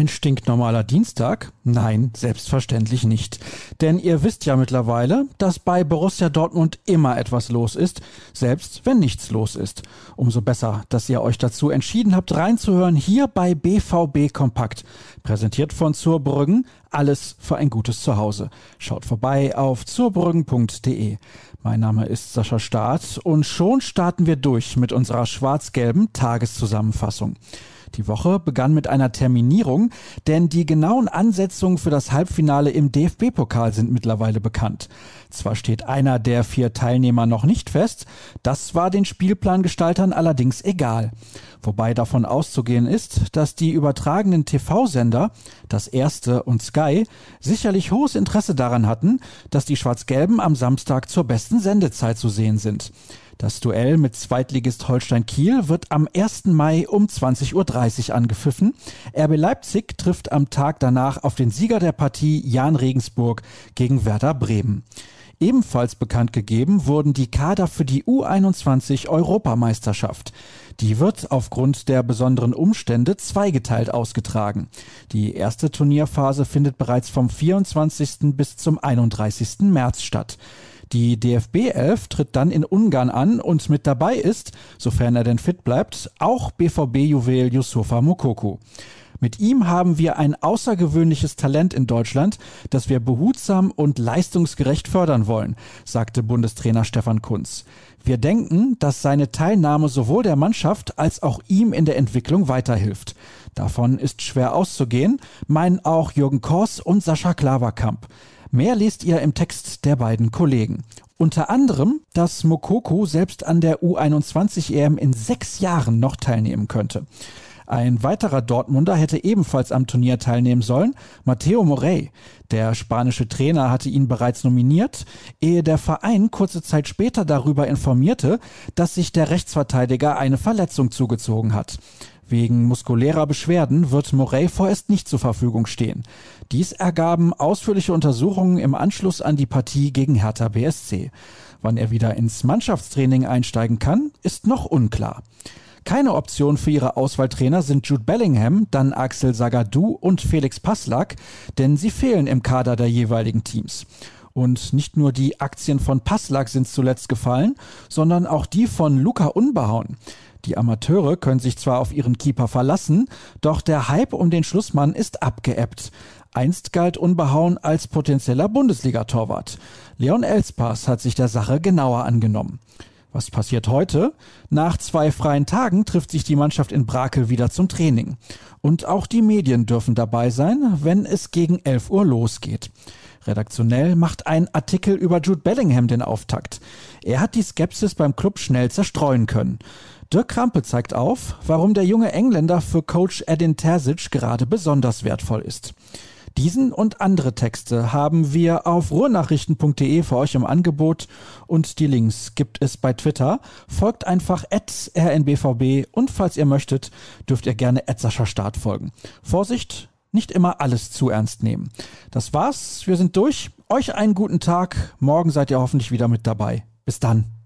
Ein stinknormaler Dienstag? Nein, selbstverständlich nicht. Denn ihr wisst ja mittlerweile, dass bei Borussia Dortmund immer etwas los ist, selbst wenn nichts los ist. Umso besser, dass ihr euch dazu entschieden habt, reinzuhören hier bei BVB Kompakt. Präsentiert von Zurbrüggen, alles für ein gutes Zuhause. Schaut vorbei auf zurbrüggen.de. Mein Name ist Sascha Staat und schon starten wir durch mit unserer schwarz-gelben Tageszusammenfassung. Die Woche begann mit einer Terminierung, denn die genauen Ansetzungen für das Halbfinale im DFB-Pokal sind mittlerweile bekannt. Zwar steht einer der vier Teilnehmer noch nicht fest, das war den Spielplangestaltern allerdings egal. Wobei davon auszugehen ist, dass die übertragenen TV-Sender, das erste und Sky, sicherlich hohes Interesse daran hatten, dass die Schwarz-Gelben am Samstag zur besten Sendezeit zu sehen sind. Das Duell mit Zweitligist Holstein Kiel wird am 1. Mai um 20.30 Uhr angepfiffen. RB Leipzig trifft am Tag danach auf den Sieger der Partie Jan Regensburg gegen Werder Bremen. Ebenfalls bekannt gegeben wurden die Kader für die U21 Europameisterschaft. Die wird aufgrund der besonderen Umstände zweigeteilt ausgetragen. Die erste Turnierphase findet bereits vom 24. bis zum 31. März statt. Die DFB 11 tritt dann in Ungarn an und mit dabei ist, sofern er denn fit bleibt, auch BVB-Juwel Yusufa Mokoko. Mit ihm haben wir ein außergewöhnliches Talent in Deutschland, das wir behutsam und leistungsgerecht fördern wollen, sagte Bundestrainer Stefan Kunz. Wir denken, dass seine Teilnahme sowohl der Mannschaft als auch ihm in der Entwicklung weiterhilft. Davon ist schwer auszugehen, meinen auch Jürgen Kors und Sascha Klaverkamp. Mehr lest ihr im Text der beiden Kollegen. Unter anderem, dass Mokoko selbst an der U21 EM in sechs Jahren noch teilnehmen könnte. Ein weiterer Dortmunder hätte ebenfalls am Turnier teilnehmen sollen, Matteo Morey. Der spanische Trainer hatte ihn bereits nominiert, ehe der Verein kurze Zeit später darüber informierte, dass sich der Rechtsverteidiger eine Verletzung zugezogen hat. Wegen muskulärer Beschwerden wird Morey vorerst nicht zur Verfügung stehen. Dies ergaben ausführliche Untersuchungen im Anschluss an die Partie gegen Hertha BSC. Wann er wieder ins Mannschaftstraining einsteigen kann, ist noch unklar. Keine Option für ihre Auswahltrainer sind Jude Bellingham, dann Axel Sagadou und Felix Passlack, denn sie fehlen im Kader der jeweiligen Teams. Und nicht nur die Aktien von Passlack sind zuletzt gefallen, sondern auch die von Luca Unbehauen. Die Amateure können sich zwar auf ihren Keeper verlassen, doch der Hype um den Schlussmann ist abgeebbt. Einst galt Unbehauen als potenzieller Bundesliga-Torwart. Leon Elspass hat sich der Sache genauer angenommen. Was passiert heute? Nach zwei freien Tagen trifft sich die Mannschaft in Brakel wieder zum Training. Und auch die Medien dürfen dabei sein, wenn es gegen 11 Uhr losgeht. Redaktionell macht ein Artikel über Jude Bellingham den Auftakt. Er hat die Skepsis beim Club schnell zerstreuen können. Dirk Krampe zeigt auf, warum der junge Engländer für Coach Edin Terzic gerade besonders wertvoll ist. Diesen und andere Texte haben wir auf ruhrnachrichten.de für euch im Angebot und die Links gibt es bei Twitter. Folgt einfach rnbvb und falls ihr möchtet, dürft ihr gerne Sascha Start folgen. Vorsicht, nicht immer alles zu ernst nehmen. Das war's, wir sind durch. Euch einen guten Tag. Morgen seid ihr hoffentlich wieder mit dabei. Bis dann.